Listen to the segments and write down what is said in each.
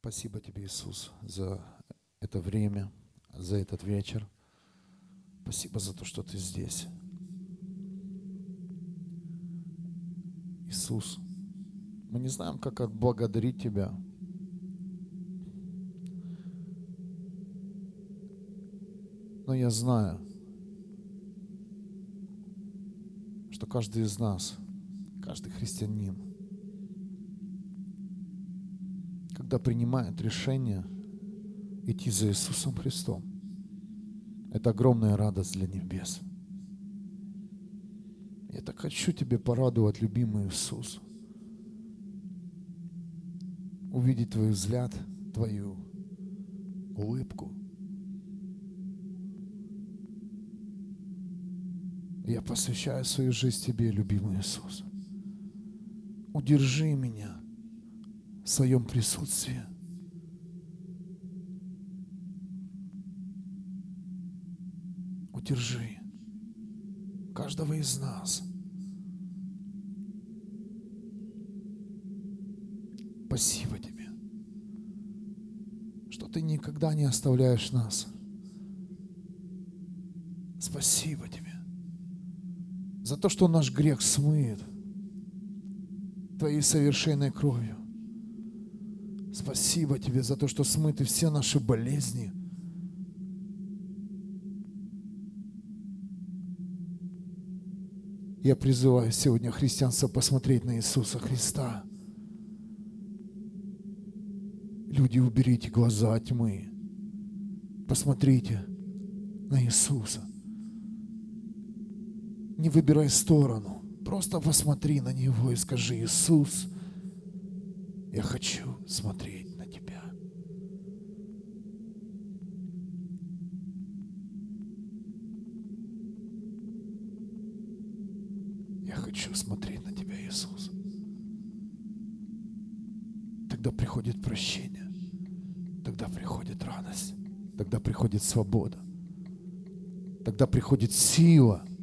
Спасибо тебе, Иисус, за это время, за этот вечер. Спасибо за то, что ты здесь. Иисус, мы не знаем, как отблагодарить Тебя. Но я знаю, что каждый из нас, каждый христианин, когда принимает решение идти за Иисусом Христом, это огромная радость для небес. Я так хочу тебе порадовать, любимый Иисус. Увидеть твой взгляд, твою улыбку. Я посвящаю свою жизнь тебе, любимый Иисус. Удержи меня в своем присутствии. Удержи каждого из нас. Спасибо тебе, что ты никогда не оставляешь нас. Спасибо тебе за то, что наш грех смыет Твоей совершенной кровью. Спасибо Тебе за то, что смыты все наши болезни. Я призываю сегодня христианство посмотреть на Иисуса Христа. Люди, уберите глаза тьмы. Посмотрите на Иисуса. Не выбирай сторону. Просто посмотри на Него и скажи, Иисус, я хочу смотреть на Тебя. Я хочу смотреть на Тебя, Иисус. Тогда приходит прощение, тогда приходит радость, тогда приходит свобода, тогда приходит сила –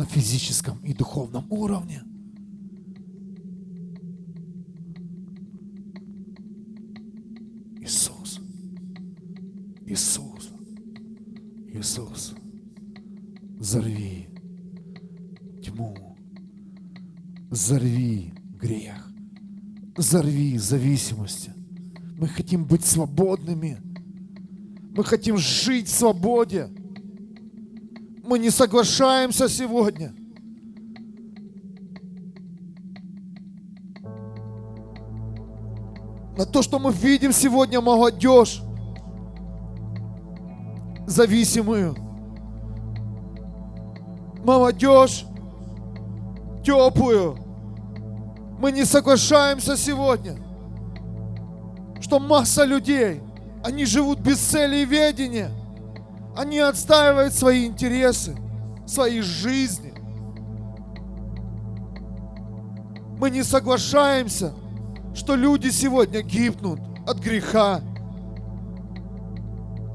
на физическом и духовном уровне. Иисус, Иисус, Иисус, взорви тьму, взорви грех, взорви зависимости. Мы хотим быть свободными. Мы хотим жить в свободе мы не соглашаемся сегодня. На то, что мы видим сегодня молодежь, зависимую. Молодежь теплую. Мы не соглашаемся сегодня, что масса людей, они живут без цели и ведения – они отстаивают свои интересы, свои жизни. Мы не соглашаемся, что люди сегодня гибнут от греха.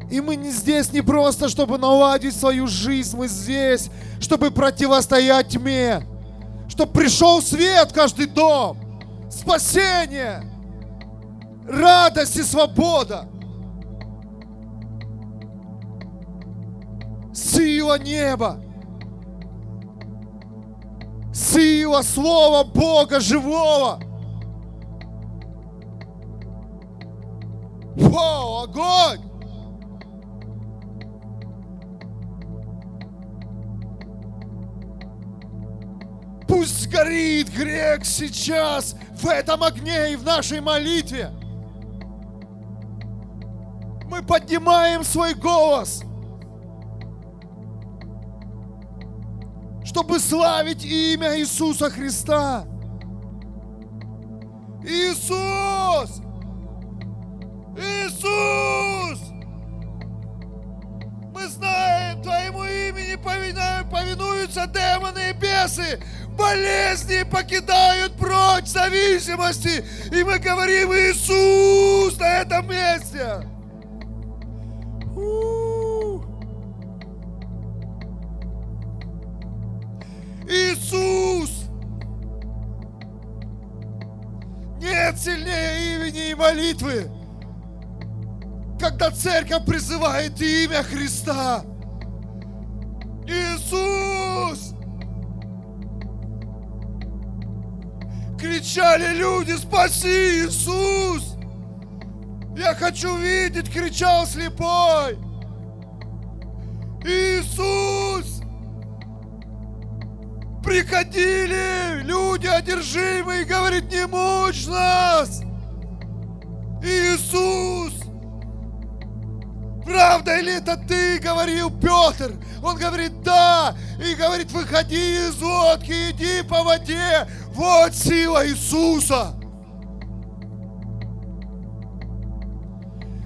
И мы не здесь не просто, чтобы наладить свою жизнь, мы здесь, чтобы противостоять тьме, чтобы пришел свет в каждый дом, спасение, радость и свобода – сила неба, сила Слова Бога живого. Вау, огонь! Пусть горит грех сейчас в этом огне и в нашей молитве. Мы поднимаем свой голос – чтобы славить имя Иисуса Христа. Иисус! Иисус! Мы знаем, Твоему имени повинуются демоны и бесы, болезни покидают прочь зависимости, и мы говорим Иисус на этом месте. Нет сильнее имени и молитвы, когда церковь призывает имя Христа. Иисус! Кричали люди, спаси Иисус! Я хочу видеть, кричал слепой. Иисус! Приходили люди одержимые, говорит, не мучь нас! Иисус! Правда или это ты, говорил Петр? Он говорит, да. И говорит, выходи из лодки, иди по воде. Вот сила Иисуса.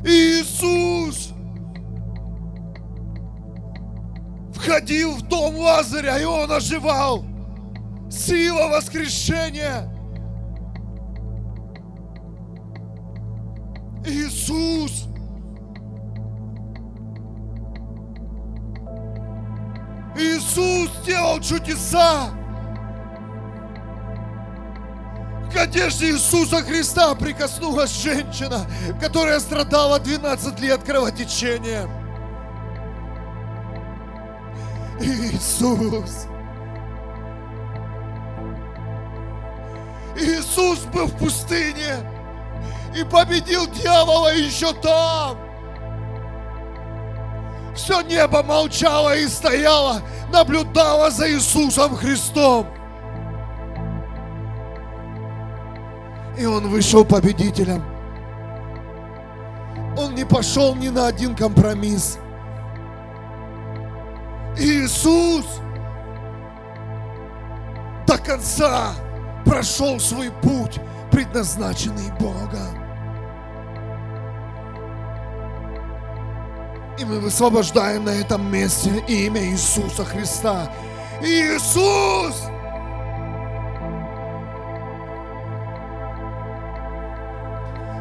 Иисус входил в дом Лазаря, и он оживал. Сила воскрешения. Иисус. Иисус делал чудеса. Одежде Иисуса Христа прикоснулась женщина, которая страдала 12 лет кровотечением. Иисус. Иисус был в пустыне и победил дьявола еще там. Все небо молчало и стояло, наблюдало за Иисусом Христом. И он вышел победителем. Он не пошел ни на один компромисс. Иисус до конца прошел свой путь, предназначенный Богом. И мы высвобождаем на этом месте имя Иисуса Христа. Иисус!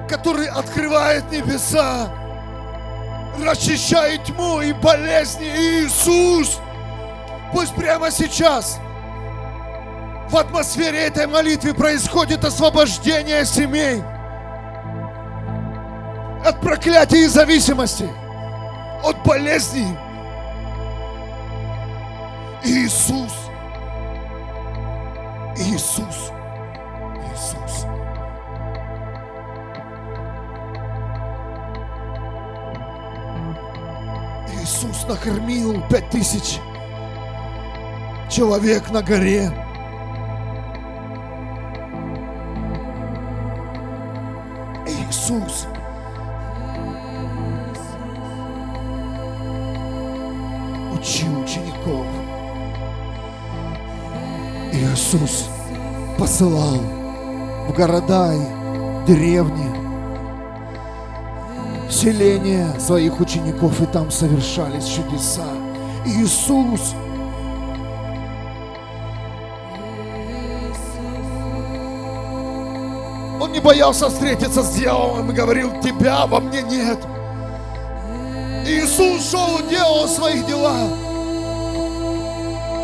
Который открывает небеса, расчищает тьму и болезни. Иисус! Пусть прямо сейчас в атмосфере этой молитвы происходит освобождение семей от проклятия и зависимости от болезней. Иисус. Иисус. Иисус накормил пять тысяч человек на горе. Иисус. учил учеников. Иисус посылал в города и деревни, селения своих учеников, и там совершались чудеса. Иисус Он не боялся встретиться с дьяволом и говорил, тебя во мне нет. Иисус шел и делал свои дела,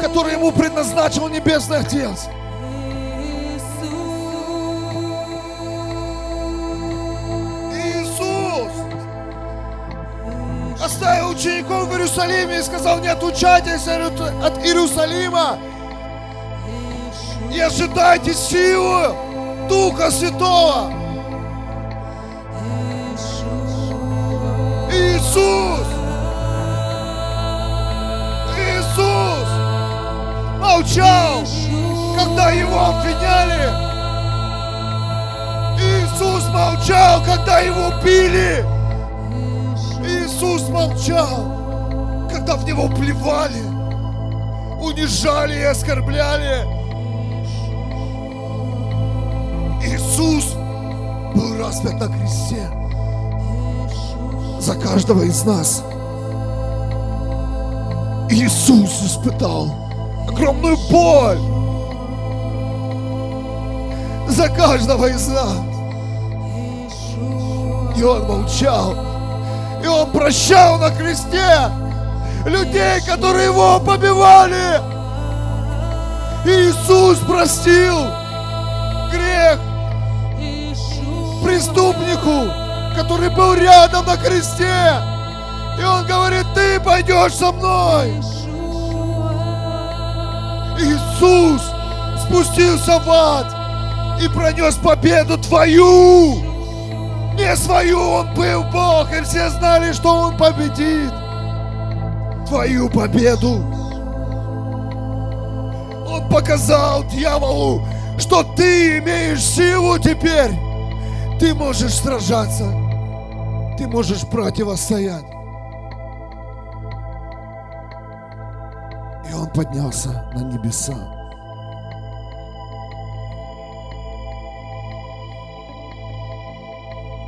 которые ему предназначил Небесный Отец. Учеников в Иерусалиме и сказал, не отлучайтесь от Иерусалима и ожидайте силу Духа Святого. Иисус! Иисус молчал, когда его обвиняли. Иисус молчал, когда его били. Иисус молчал, когда в него плевали, унижали и оскорбляли. Иисус был распят на кресте за каждого из нас. Иисус испытал огромную боль за каждого из нас. И Он молчал. И Он прощал на кресте людей, которые Его побивали. Иисус простил грех преступнику, который был рядом на кресте. И он говорит, ты пойдешь со мной. Иисус спустился в ад и пронес победу твою. Не свою, он был Бог, и все знали, что он победит. Твою победу. Он показал дьяволу, что ты имеешь силу теперь. Ты можешь сражаться. Ты можешь противостоять. И он поднялся на небеса.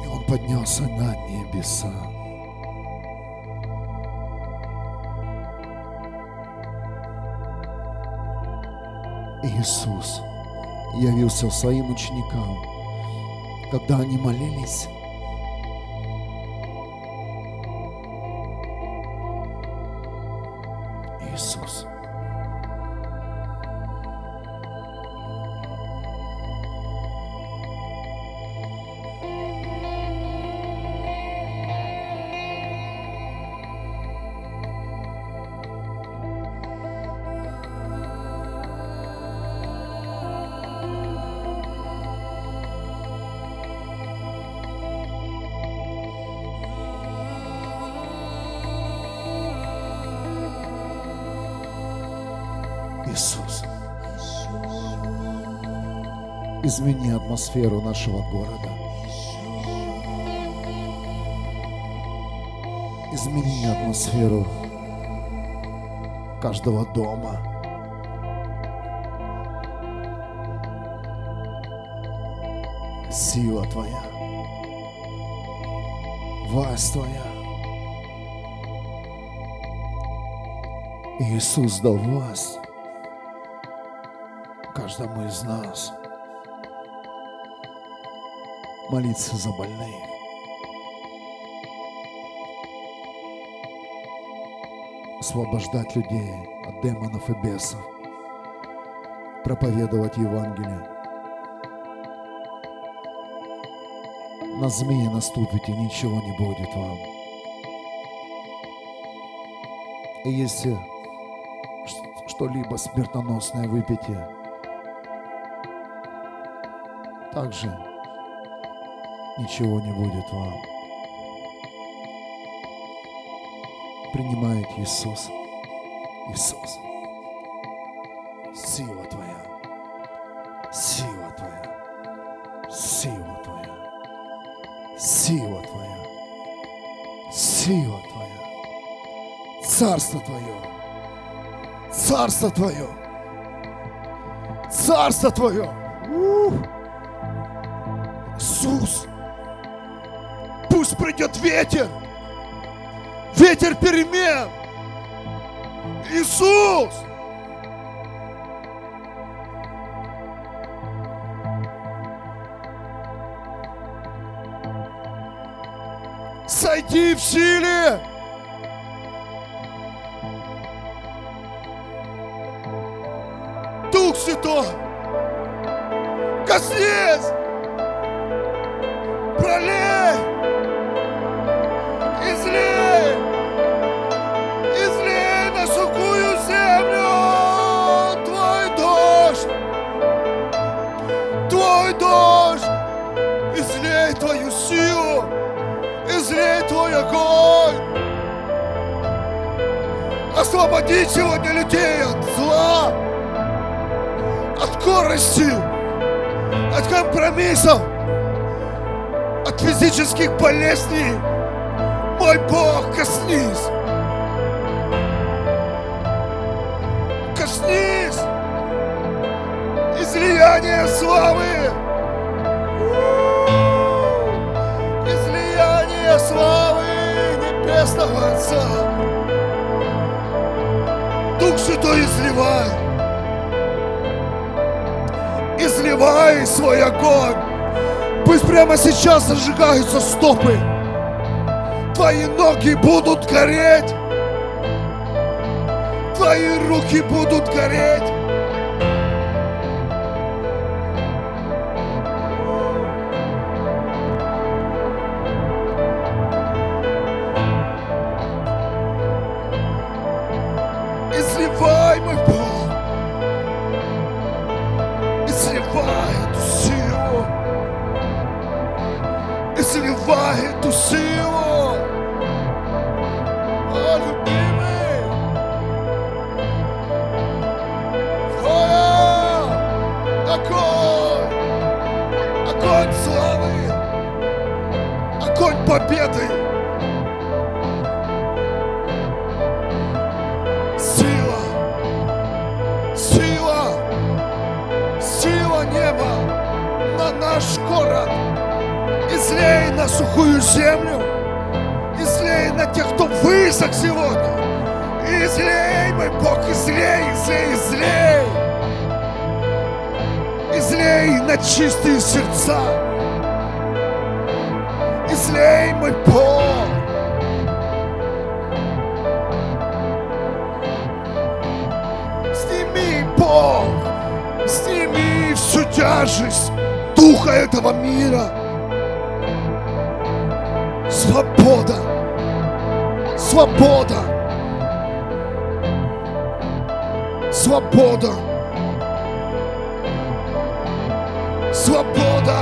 И он поднялся на небеса. Иисус явился своим ученикам, когда они молились. Измени атмосферу нашего города. Измени атмосферу каждого дома. Сила Твоя, власть Твоя. Иисус дал власть каждому из нас молиться за больных. Освобождать людей от демонов и бесов. Проповедовать Евангелие. На змеи наступите, ничего не будет вам. И если что-либо смертоносное выпьете, также ничего не будет вам. Принимает Иисус. Иисус. Сила Твоя. Сила Твоя. Сила Твоя. Сила Твоя. Сила Твоя. Царство Твое. Царство Твое. Царство Твое. Иисус. Придет ветер. Ветер перемен. Иисус. Сойди в силе. Дух Святой. Коснись. Освободи сегодня людей от зла, от корости, от компромиссов, от физических болезней. Мой Бог, коснись. Коснись. Излияние славы. Излияние славы Небесного Отца. Дух Святой изливай. Изливай свой огонь. Пусть прямо сейчас зажигаются стопы. Твои ноги будут гореть. Твои руки будут гореть. Тяжесть духа этого мира. Свобода, свобода, свобода, свобода.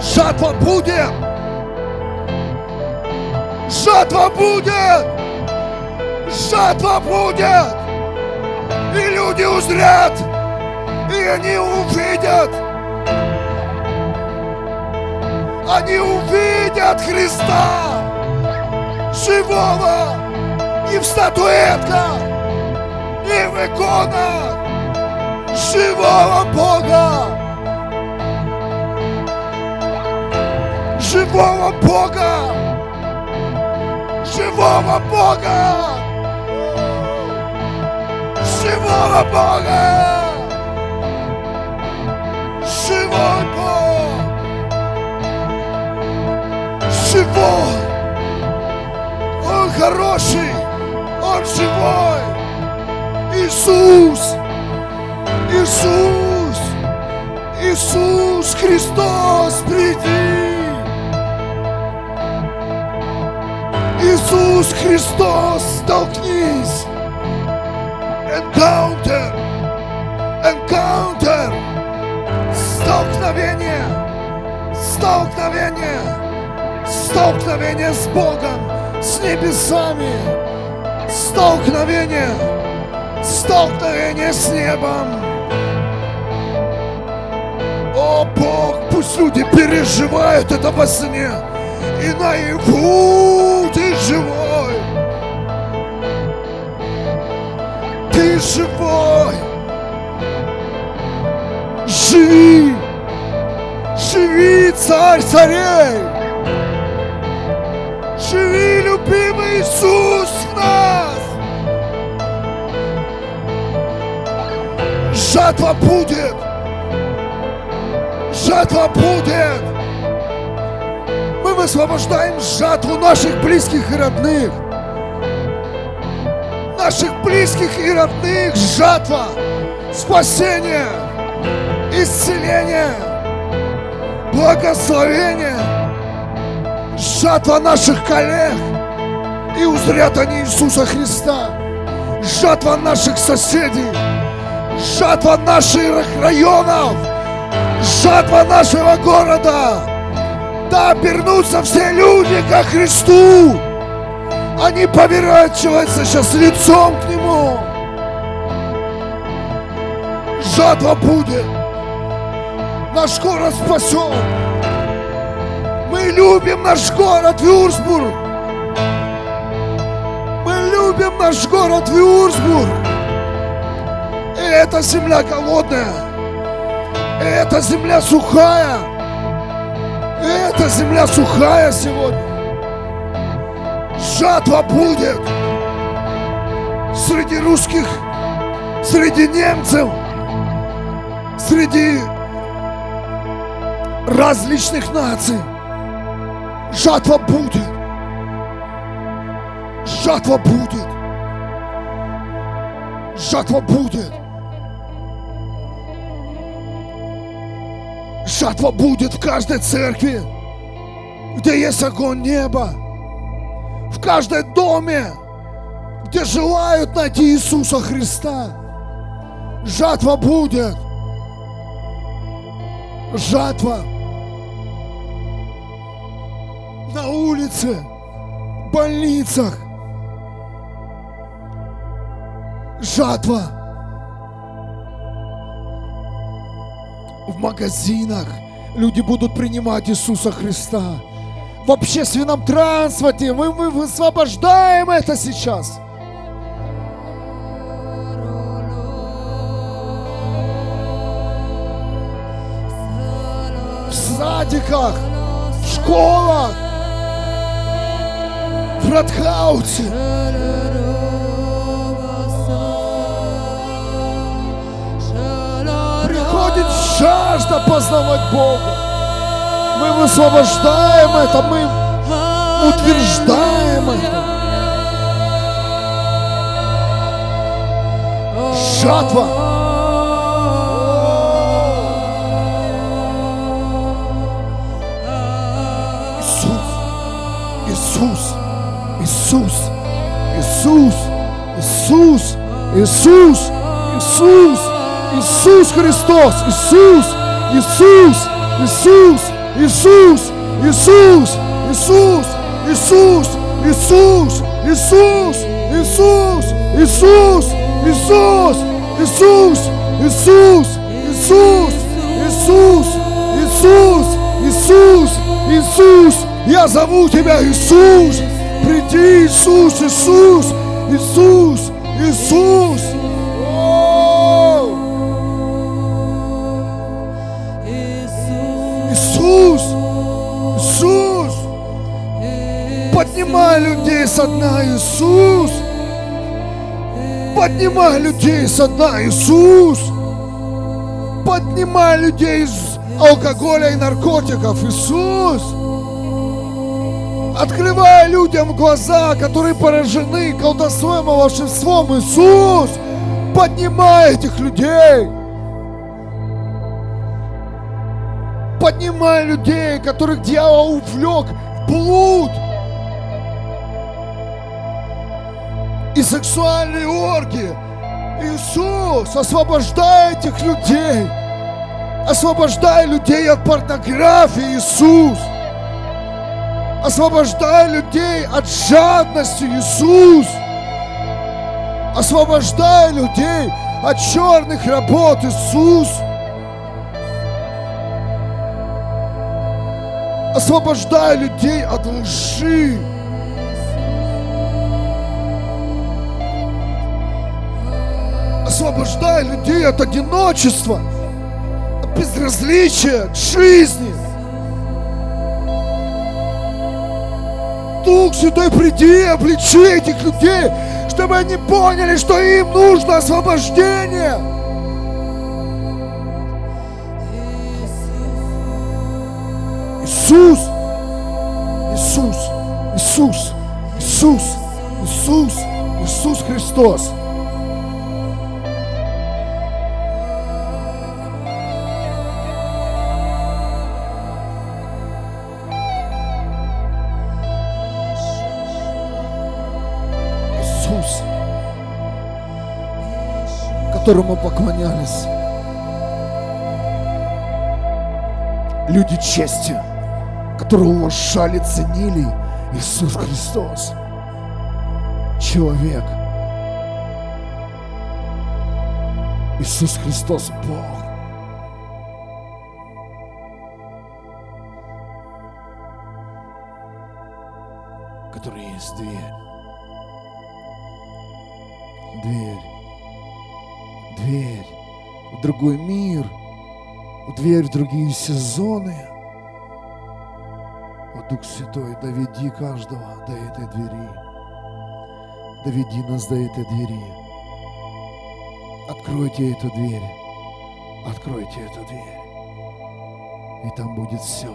Жатва будет! Жатва будет! Жатва будет! И люди узрят! И они увидят! Они увидят Христа! Живого! Не в статуэтках! Не в иконах! Живого Бога! Живого Бога! Живого Бога! Живого Бога! Живой Бог! Живой! Он хороший! Он живой! Иисус! Иисус! Иисус Христос, приди! Иисус Христос, столкнись! Encounter! Encounter! Столкновение! Столкновение! Столкновение с Богом, с небесами! Столкновение! Столкновение с небом! О Бог, пусть люди переживают это во сне и наяву ты живой. Живой. Живи. Живи, царь царей. Живи, любимый Иисус в нас. Жатва будет. Жатва будет. Мы высвобождаем жатву наших близких и родных. Наших близких и родных жатва. Спасение. Исцеление. Благословение. Жатва наших коллег. И узрят они Иисуса Христа. Жатва наших соседей. Жатва наших районов. Жатва нашего города. Да обернутся все люди ко Христу. Они поворачиваются сейчас лицом к Нему. Жатва будет. Наш город спасен. Мы любим наш город Вюрсбург. Мы любим наш город Вюрсбург. И эта земля голодная. И эта земля сухая. И эта земля сухая сегодня. Жатва будет среди русских, среди немцев, среди различных наций. Жатва будет. Жатва будет. Жатва будет. Жатва будет в каждой церкви, где есть огонь неба. В каждом доме, где желают найти Иисуса Христа. Жатва будет. Жатва. На улице, в больницах. Жатва. В магазинах люди будут принимать Иисуса Христа. В общественном транспорте мы, мы высвобождаем это сейчас. В садиках, в школах, в Радхаусе. Приходит жажда познавать Бога. Мы высвобождаем это, мы утверждаем это. Жатва. Иисус, Иисус, Иисус, Иисус, Иисус, Иисус, Иисус Христос, Иисус, Иисус, Иисус, Иисус, Иисус, Иисус, Иисус, Иисус, Иисус, Иисус, Иисус, Иисус, Иисус, Иисус, Иисус, Иисус, Иисус, Иисус, Иисус, я зову тебя, Иисус, приди, Иисус, Иисус, Иисус, Иисус. Иисус, поднимай людей со дна, Иисус, поднимай людей со дна, Иисус, поднимай людей из алкоголя и наркотиков, Иисус. Открывай людям глаза, которые поражены колдовством и волшебством, Иисус. Поднимай этих людей. Поднимай людей, которых дьявол увлек в блуд. И сексуальные оргии. Иисус, освобождай этих людей. Освобождай людей от порнографии, Иисус. Освобождай людей от жадности, Иисус. Освобождай людей от черных работ, Иисус. Освобождай людей от лжи. Освобождай людей от одиночества, от безразличия от жизни. Дух Святой, приди, обличи этих людей, чтобы они поняли, что им нужно освобождение. Иисус, Иисус, Иисус, Иисус, Иисус, Иисус Христос. Которому поклонялись люди чести, которые уважали, ценили Иисус Христос. Человек. Иисус Христос Бог. Который есть дверь. Дверь. Другой мир. В дверь в другие сезоны. О, Дух Святой, доведи каждого до этой двери. Доведи нас до этой двери. Откройте эту дверь. Откройте эту дверь. И там будет все.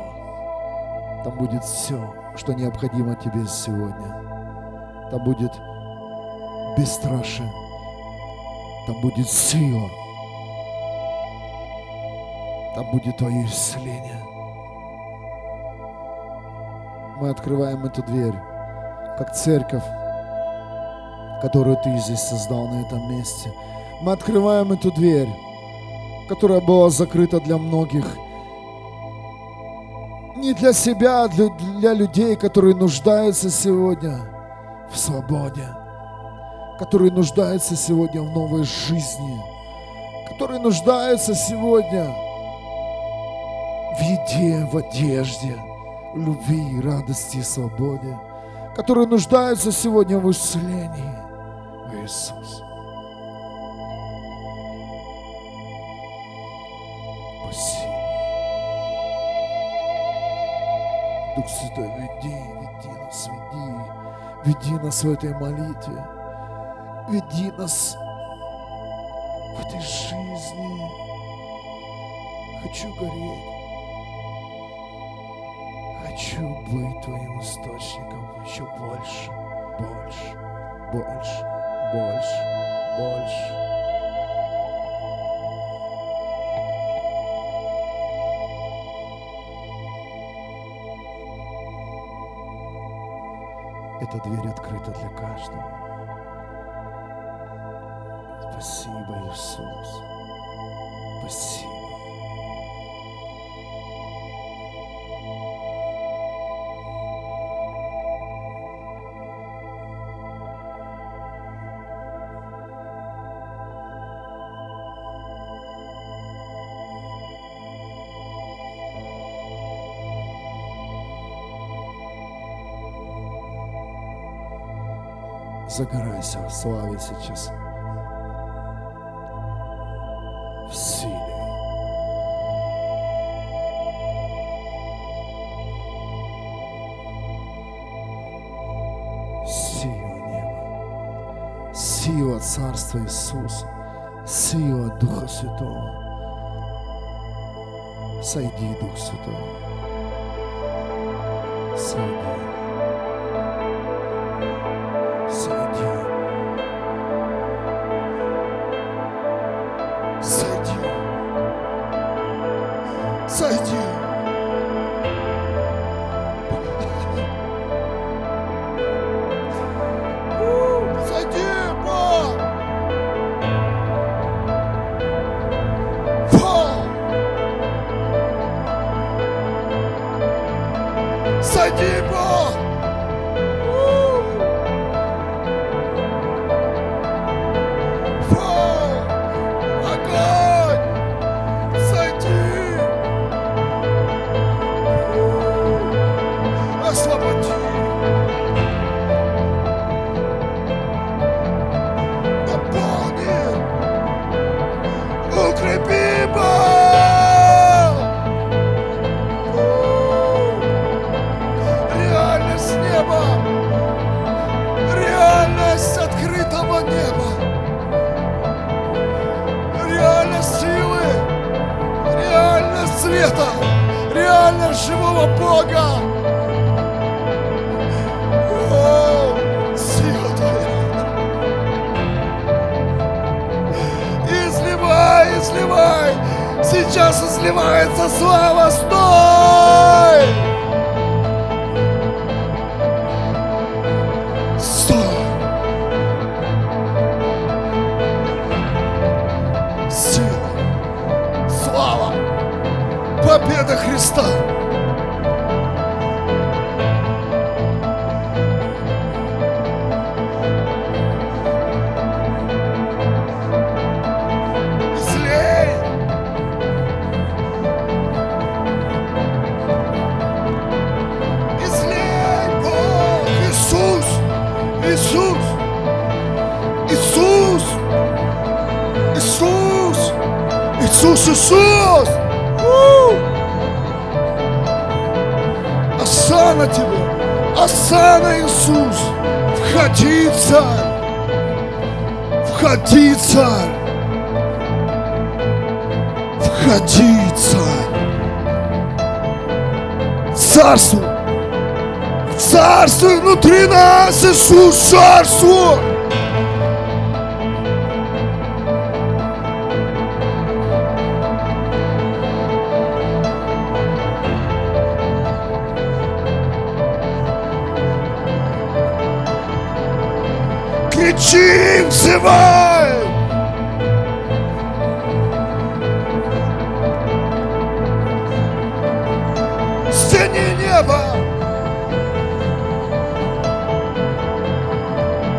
Там будет все, что необходимо тебе сегодня. Там будет бесстрашие. Там будет сила. Там будет твое исцеление. Мы открываем эту дверь, как церковь, которую ты здесь создал на этом месте. Мы открываем эту дверь, которая была закрыта для многих. Не для себя, а для, для людей, которые нуждаются сегодня в свободе, которые нуждаются сегодня в новой жизни, которые нуждаются сегодня в еде, в одежде, в любви, радости и свободе, которые нуждаются сегодня в исцелении. Иисус. Спасибо. Дух Святой, веди, веди нас, веди, веди нас в этой молитве, веди нас в этой жизни. Хочу гореть. Хочу быть Твоим источником еще больше, больше, больше, больше, больше. Эта дверь открыта для каждого. Спасибо, Иисус. Спасибо. Загорайся в славе сейчас. В силе. Сила неба. Сила Царства Иисуса. Сила Духа Святого. Сойди, Дух Святой. Сойди. Сейчас изливается слава. Стой! Стой! сила, слава, победа Христа. Иисус! У! Осана тебе! Осана, Иисус! Входи, царь! Входи, царь! Входи, царь! Царствуй! Царствуй внутри нас, Иисус, царствуй! живой! Стени небо!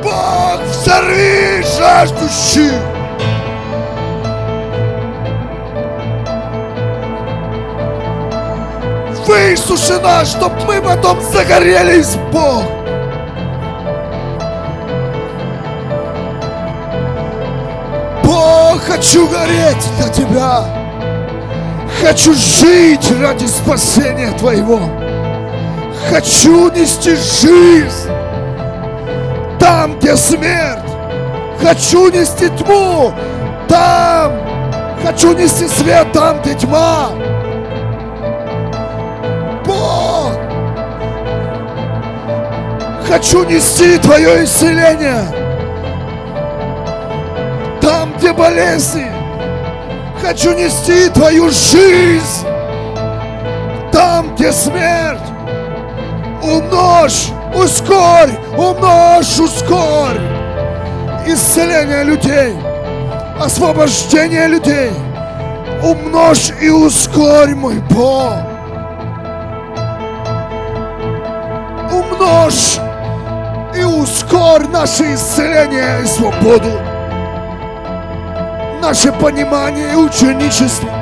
Бог, взорви жаждущих! Высуши нас, чтоб мы потом загорелись, Бог. Хочу гореть для Тебя. Хочу жить ради спасения Твоего. Хочу нести жизнь там, где смерть. Хочу нести тьму там. Хочу нести свет там, где тьма. Бог, хочу нести Твое исцеление где болезни. Хочу нести Твою жизнь там, где смерть. Умножь, ускорь, умножь, ускорь исцеление людей, освобождение людей. Умножь и ускорь, мой Бог. Умножь и ускорь наше исцеление и свободу, наше понимание и ученичество.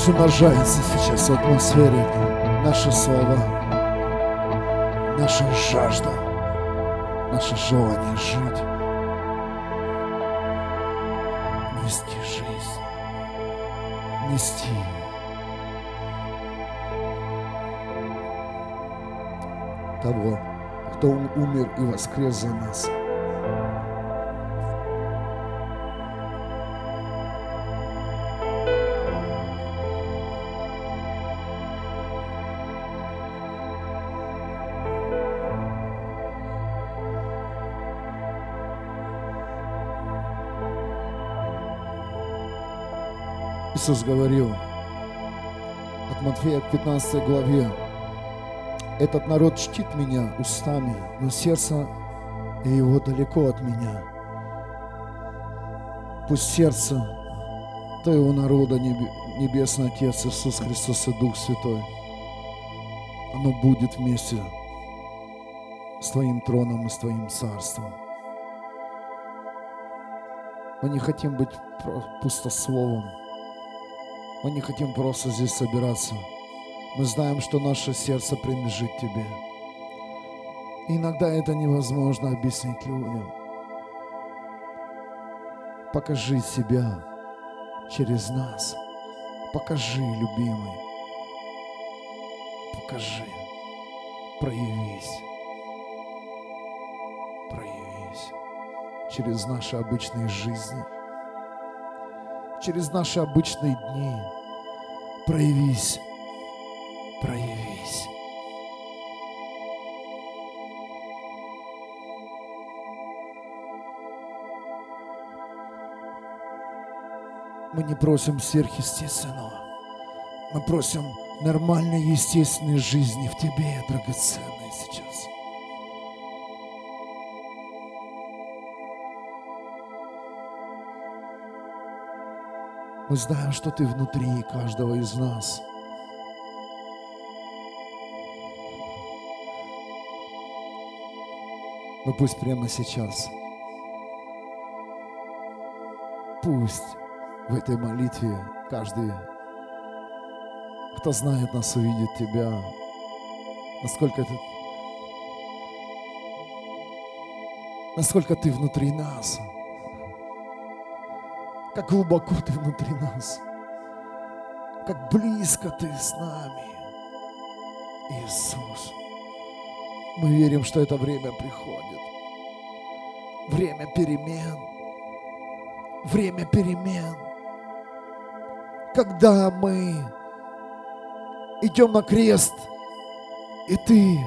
Пусть умножается сейчас в атмосфере наши слова, наша жажда, наше желание жить, нести жизнь, нести. Того, кто умер и воскрес за нас. Иисус говорил от Матфея к 15 главе, «Этот народ чтит меня устами, но сердце его далеко от меня. Пусть сердце Твоего народа, небе- Небесный Отец Иисус Христос и Дух Святой, оно будет вместе с Твоим троном и с Твоим царством. Мы не хотим быть пустословом. Мы не хотим просто здесь собираться. Мы знаем, что наше сердце принадлежит Тебе. Иногда это невозможно объяснить людям. Покажи себя через нас. Покажи, любимый. Покажи. Проявись. Проявись. Через наши обычные жизни. Через наши обычные дни. Проявись. Проявись. Мы не просим сверхъестественного. Мы просим нормальной, естественной жизни в Тебе, драгоценной сейчас. Мы знаем, что Ты внутри каждого из нас. Но пусть прямо сейчас, пусть в этой молитве каждый, кто знает нас, увидит Тебя, насколько ты, насколько Ты внутри нас, как глубоко Ты внутри нас, как близко Ты с нами, Иисус. Мы верим, что это время приходит. Время перемен. Время перемен. Когда мы идем на крест, и ты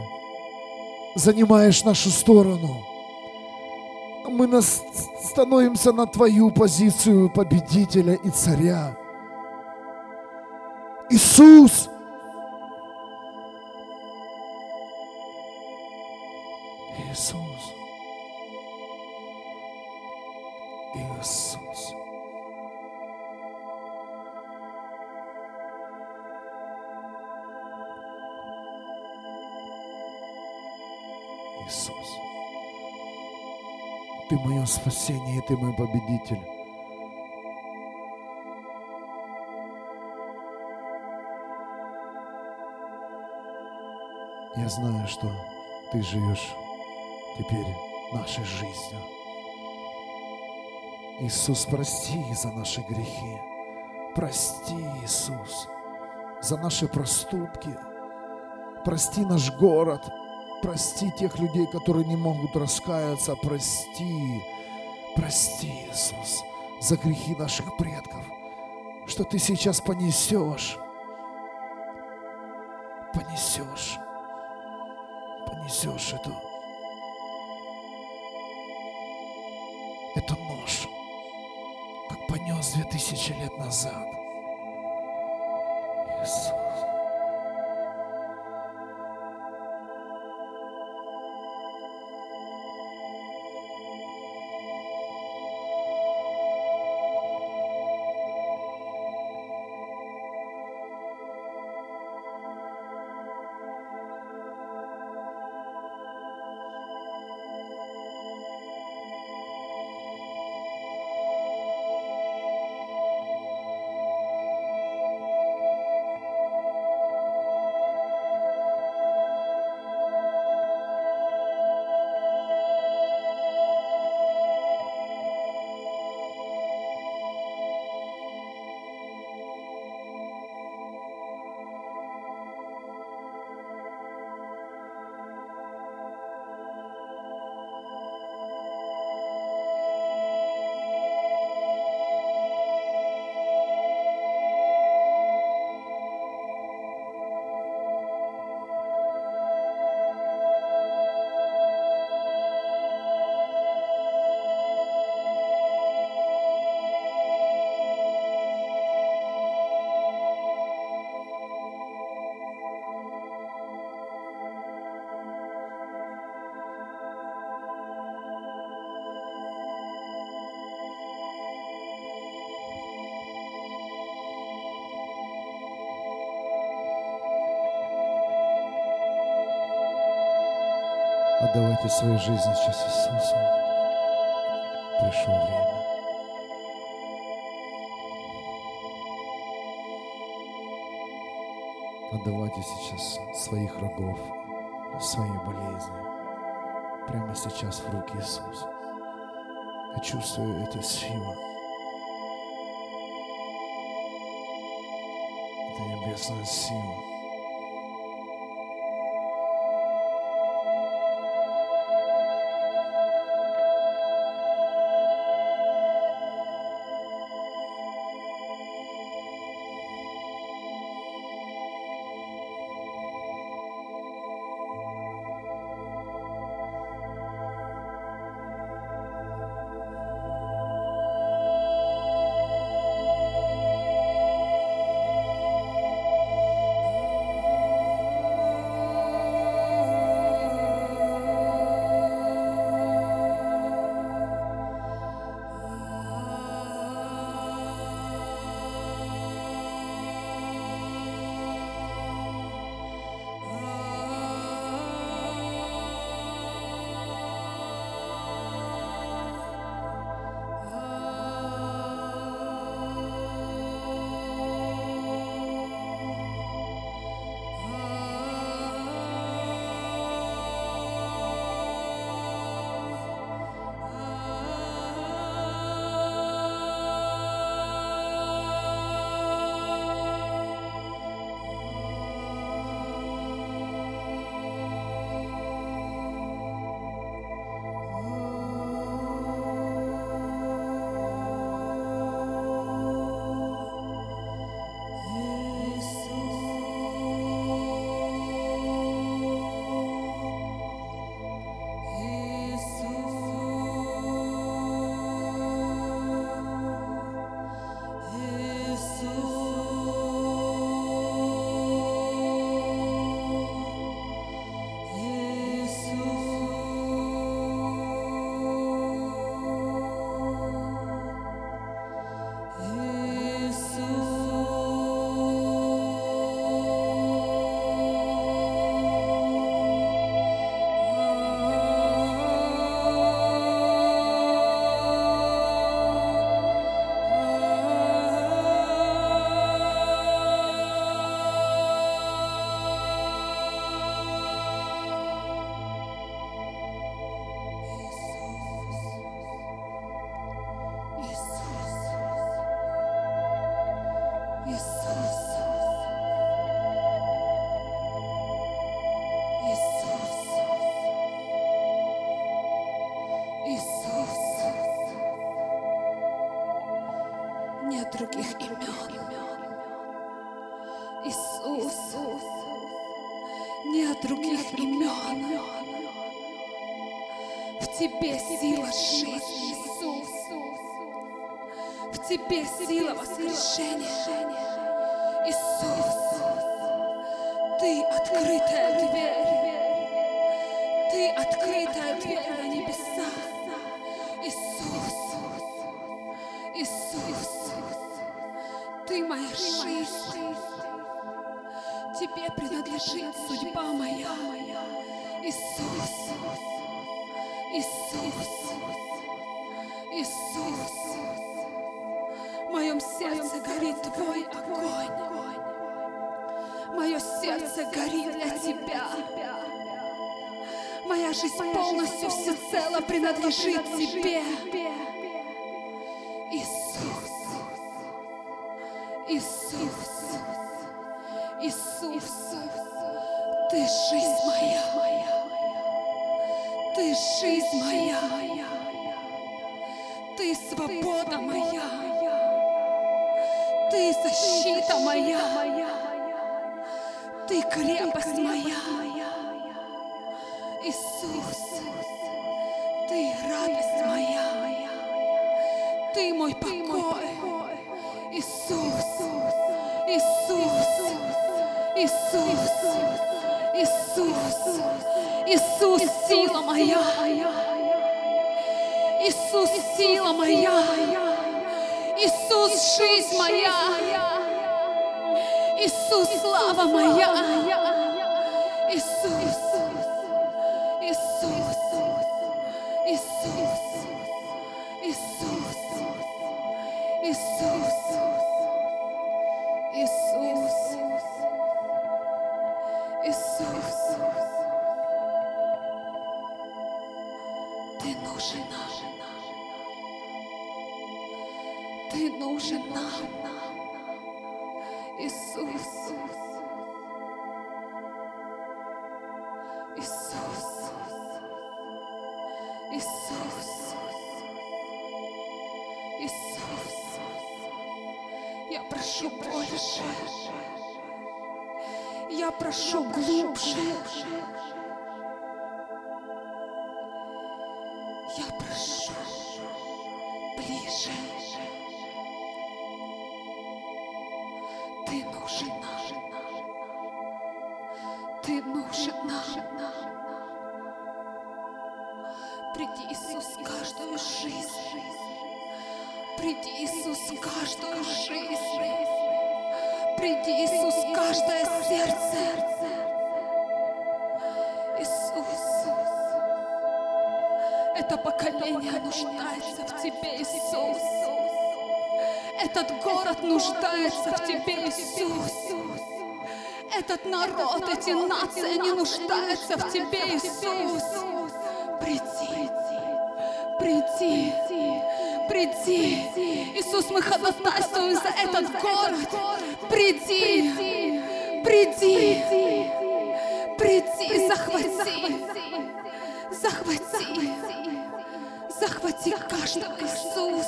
занимаешь нашу сторону, мы нас становимся на твою позицию победителя и царя. Иисус, спасение, и Ты мой победитель. Я знаю, что Ты живешь теперь нашей жизнью. Иисус, прости за наши грехи. Прости, Иисус, за наши проступки. Прости наш город. Прости тех людей, которые не могут раскаяться. Прости, прости, Иисус, за грехи наших предков, что Ты сейчас понесешь. Понесешь. Понесешь эту эту нож, как понес две тысячи лет назад. Иисус. Отдавайте свою жизнь сейчас Иисусу. Пришло время. Отдавайте сейчас своих врагов, свои болезни. Прямо сейчас в руки Иисуса. Я чувствую эту силу. Это небесная сила. Жизнь полностью всецело принадлежит Тебе. Иисус, Иисус, Иисус, Ты жизнь моя, Ты жизнь моя, Ты свобода моя, Ты защита моя, Ты крепость моя. Иисус, Ты радость моя, Ты мой покой. Иисус, Иисус, Иисус, Иисус, Иисус, сила моя. Иисус, сила моя. Иисус, жизнь моя. Иисус, слава моя. Иисус, Ты нужен нам. Приди, Иисус, в каждую жизнь. Приди, Иисус, в каждую жизнь. Приди, Иисус, в каждое сердце. Иисус, это поколение нуждается в Тебе, Иисус. Этот город нуждается в Тебе, Иисус. Этот народ, эти нации, они нуждаются в Тебе, Иисус. Приди, приди, приди. Иисус, мы ходатайствуем за этот город. Приди, приди, приди, захвати, захвати, захвати. Каждого, Иисус.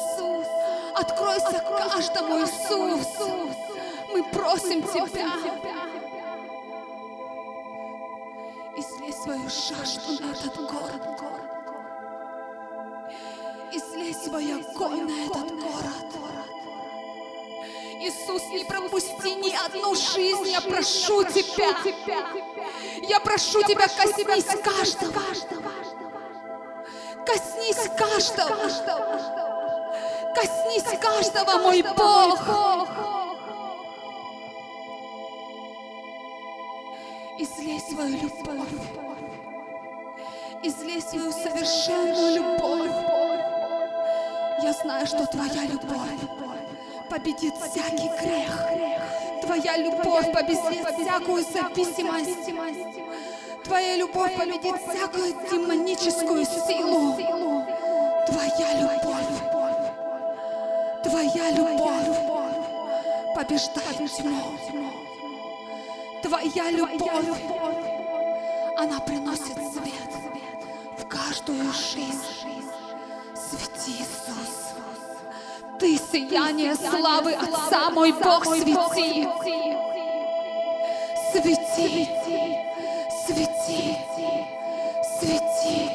Откройся каждому, Иисус. Мы просим Тебя. Свою жажду на этот город. Излей свой огонь на этот город. Иисус, не пропусти ни одну жизнь, я прошу Тебя. Я прошу Тебя, коснись каждого. Коснись каждого. Коснись каждого, мой Бог. Излей свою любовь. Излей свою совершенную любовь. Я знаю, что Твоя любовь победит всякий грех. Твоя любовь победит всякую зависимость. Твоя любовь победит всякую демоническую силу. Твоя любовь. Твоя любовь побеждает тьму. Твоя любовь, она приносит свет в каждую жизнь. Свети, Иисус. Ты сияние славы Отца, мой Бог, свети. Свети, свети, свети, свети,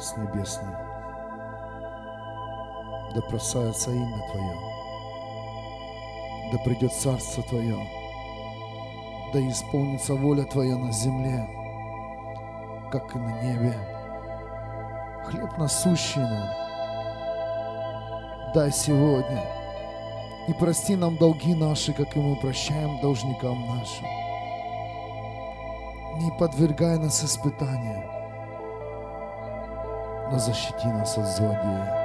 Отец Небесный, да прославится имя Твое, да придет Царство Твое, да исполнится воля Твоя на земле, как и на небе. Хлеб насущный нам дай сегодня, и прости нам долги наши, как и мы прощаем должникам нашим. Не подвергай нас испытанию, но защити нас от злодея.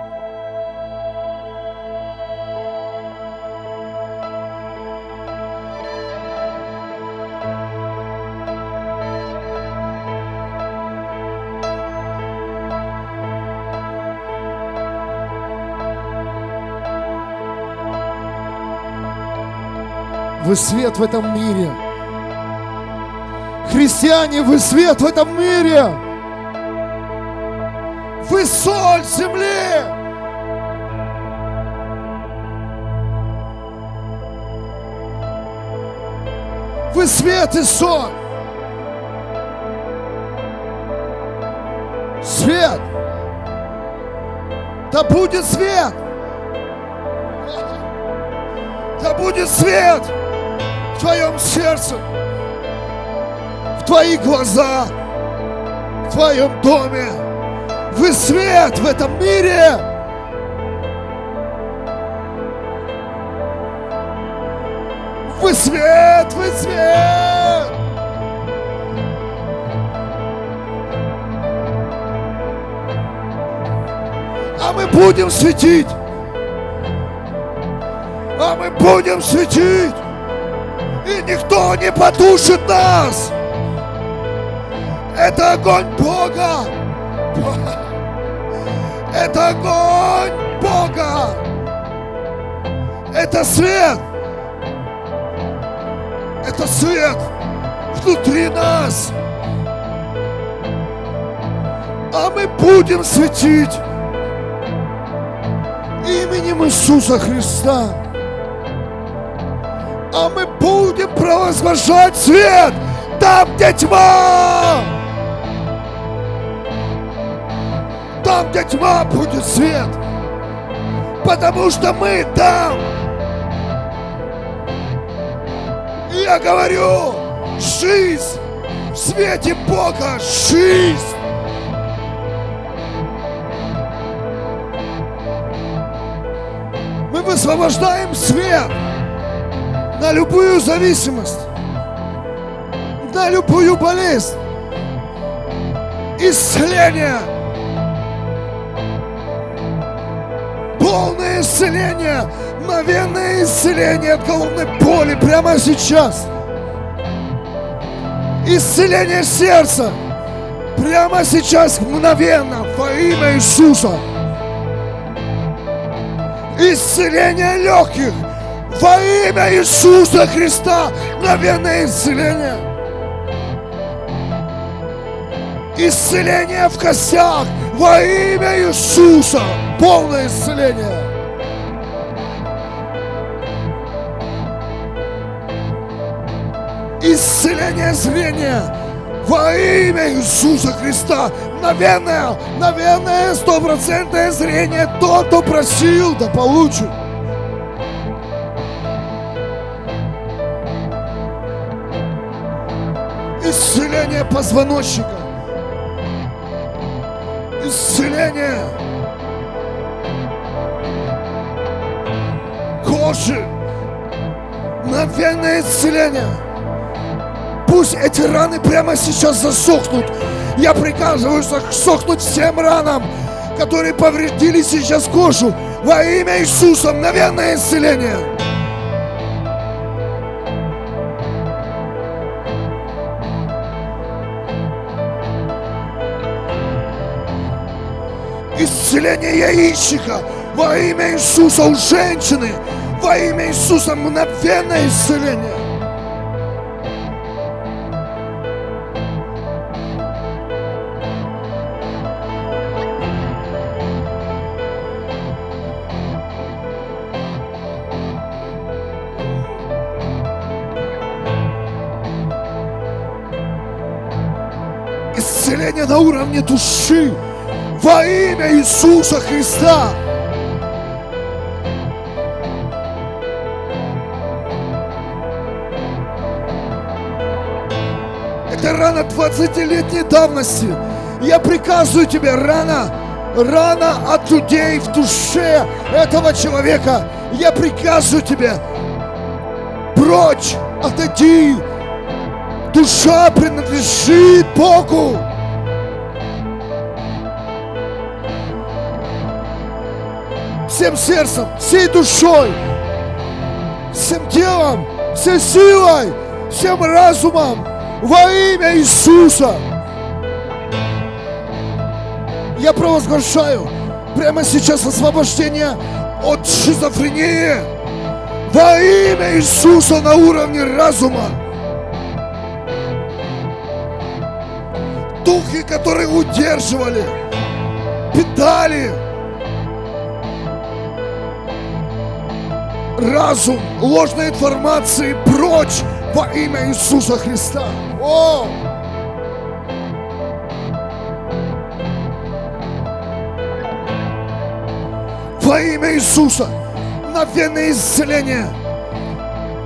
Вы свет в этом мире. Христиане, вы свет в этом мире. Вы соль земли. Вы свет и соль. Свет. Да будет свет. Да будет свет в твоем сердце, в твои глаза, в твоем доме. Вы свет в этом мире. Вы свет, вы свет. А мы будем светить. А мы будем светить. И никто не потушит нас. Это огонь Бога. Это огонь Бога. Это свет. Это свет внутри нас. А мы будем светить именем Иисуса Христа. А мы будем провозглашать свет там, где тьма. Там, где тьма, будет свет. Потому что мы там. Я говорю, жизнь в свете Бога, жизнь. Мы высвобождаем свет на любую зависимость, на любую болезнь, исцеление, полное исцеление, мгновенное исцеление от головной боли прямо сейчас. Исцеление сердца прямо сейчас, мгновенно, во имя Иисуса. Исцеление легких во имя Иисуса Христа. Мгновенное исцеление. Исцеление в костях во имя Иисуса. Полное исцеление. Исцеление зрения во имя Иисуса Христа. Мгновенное, мгновенное, стопроцентное зрение. Тот, кто просил, да получит. Исцеление позвоночника. Исцеление кожи. Мгновенное исцеление. Пусть эти раны прямо сейчас засохнут. Я приказываю засохнуть всем ранам, которые повредили сейчас кожу. Во имя Иисуса мгновенное исцеление. Исцеление яичника во имя Иисуса у женщины. Во имя Иисуса мгновенное исцеление. Исцеление на уровне души во имя Иисуса Христа. Это рана 20-летней давности. Я приказываю тебе, рана, рана от людей в душе этого человека. Я приказываю тебе, прочь, отойди. Душа принадлежит Богу. Всем сердцем, всей душой, всем телом, всей силой, всем разумом во имя Иисуса. Я провозглашаю прямо сейчас освобождение от шизофрении во имя Иисуса на уровне разума. Духи, которые удерживали, питали, разум ложной информации прочь во имя Иисуса Христа. О! Во имя Иисуса мгновенное исцеление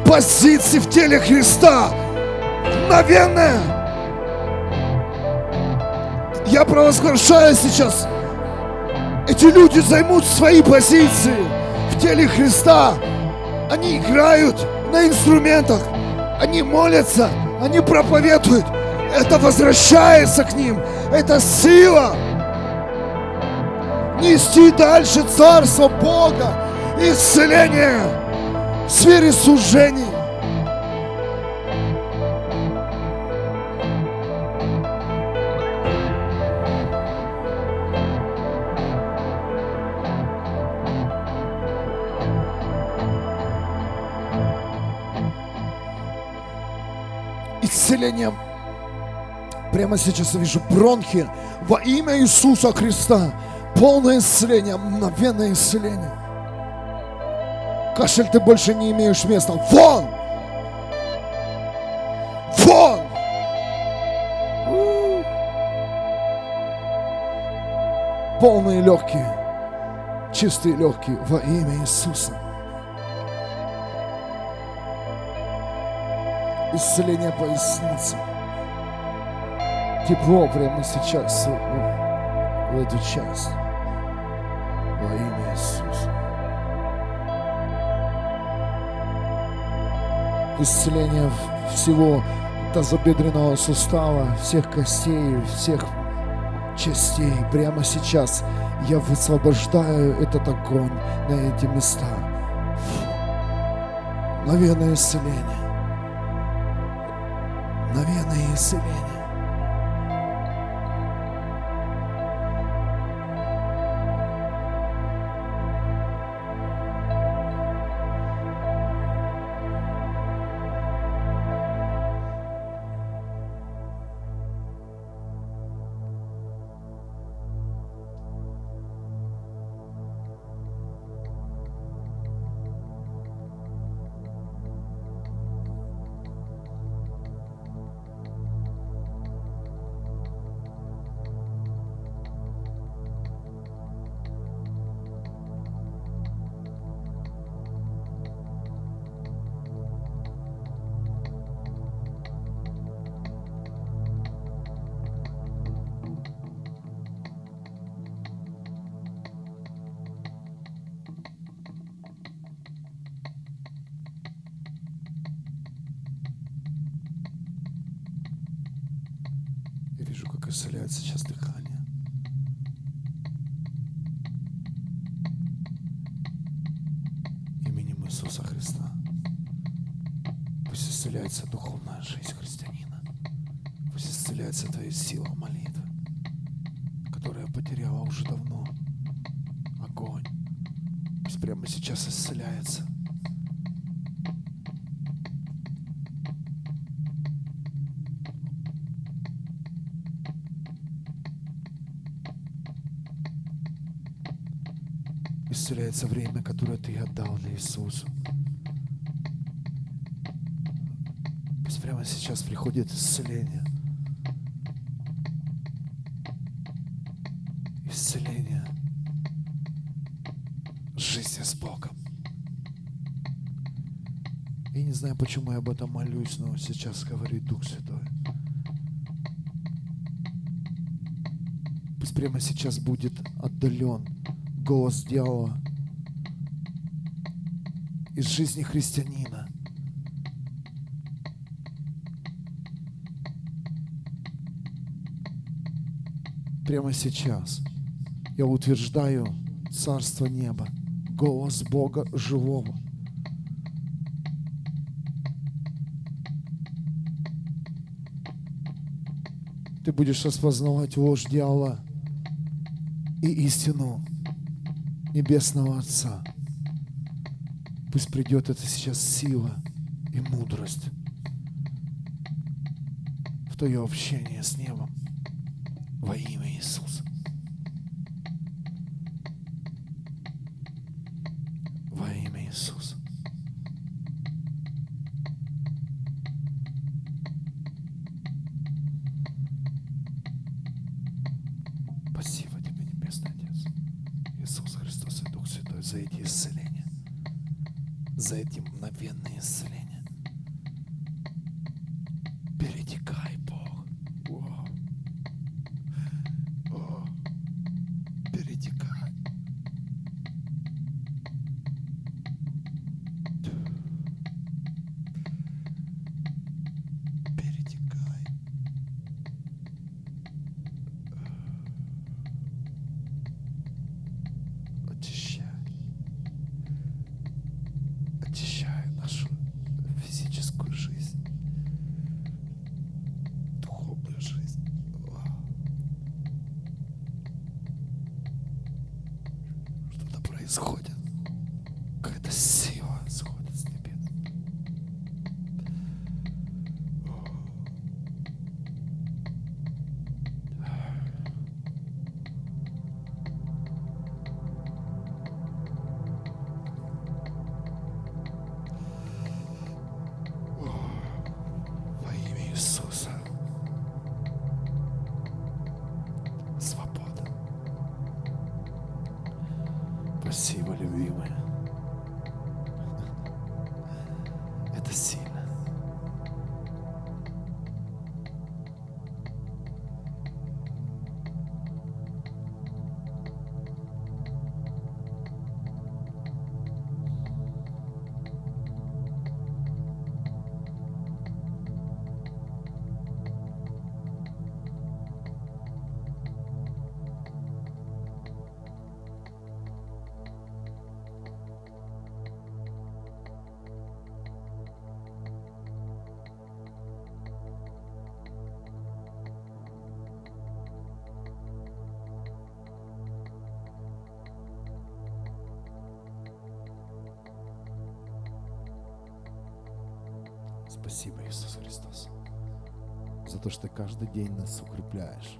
позиции в теле Христа. Мгновенное. Я провозглашаю сейчас. Эти люди займут свои позиции в теле Христа. Они играют на инструментах, они молятся, они проповедуют. Это возвращается к ним. Это сила нести дальше Царство Бога, исцеление в сфере служений. Исцелением. Прямо сейчас я вижу бронхи во имя Иисуса Христа. Полное исцеление, мгновенное исцеление. Кашель ты больше не имеешь места. Вон! Вон! Полные легкие, чистые легкие во имя Иисуса. Исцеление поясницы. Тепло прямо сейчас в, эту часть. Во имя Иисуса. Исцеление всего тазобедренного сустава, всех костей, всех частей. Прямо сейчас я высвобождаю этот огонь на эти места. Мгновенное исцеление мгновенное исцеление. вижу, как исцеляется сейчас дыхание. Именем Иисуса Христа. Пусть исцеляется духовная жизнь христианина. Пусть исцеляется твоя сила молитвы, которая потеряла уже давно огонь. Пусть прямо сейчас исцеляется. Исцеляется время, которое ты отдал для Иисуса. Пусть прямо сейчас приходит исцеление. Исцеление жизни с Богом. Я не знаю, почему я об этом молюсь, но сейчас говорит Дух Святой. Пусть прямо сейчас будет отдален голос дьявола из жизни христианина. Прямо сейчас я утверждаю Царство Неба, голос Бога живого. Ты будешь распознавать ложь дьявола и истину Небесного Отца. Пусть придет это сейчас сила и мудрость в твое общение с небом во имя Спасибо, любимая. Это сильно. Спасибо, Иисус Христос, за то, что ты каждый день нас укрепляешь,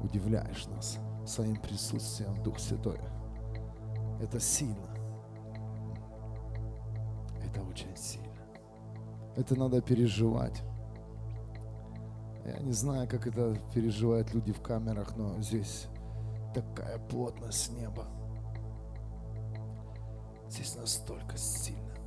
удивляешь нас своим присутствием, Дух Святой. Это сильно. Это очень сильно. Это надо переживать. Я не знаю, как это переживают люди в камерах, но здесь такая плотность неба. Здесь настолько сильно.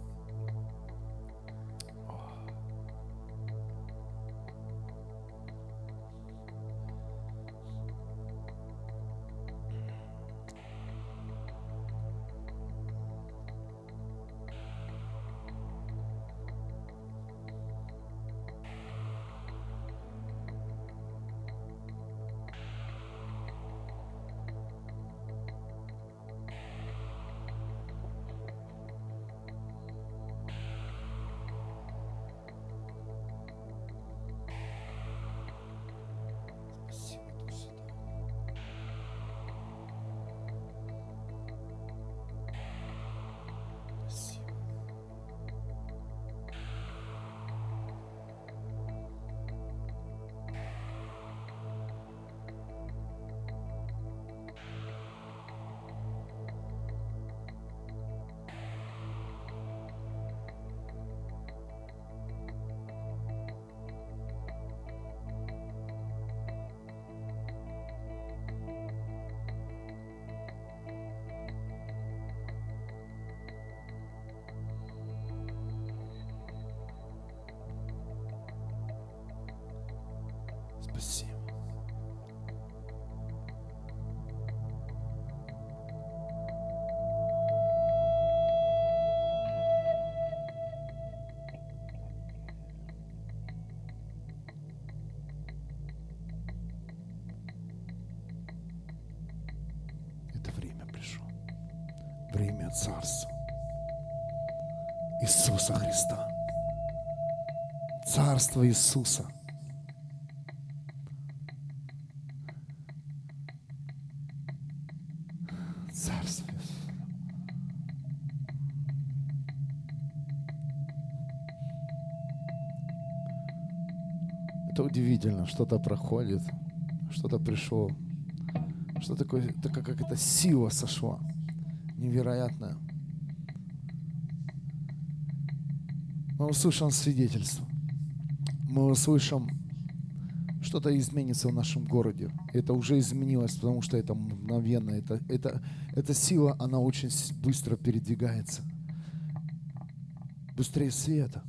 Спасибо. Это время пришло. Время Царства. Иисуса Христа. Царство Иисуса. Что-то проходит, что-то пришло, что такое, такая какая-то сила сошла, невероятная. Мы услышим свидетельство. Мы услышим, что-то изменится в нашем городе. Это уже изменилось, потому что это мгновенно. Это, это, эта сила, она очень быстро передвигается. Быстрее света.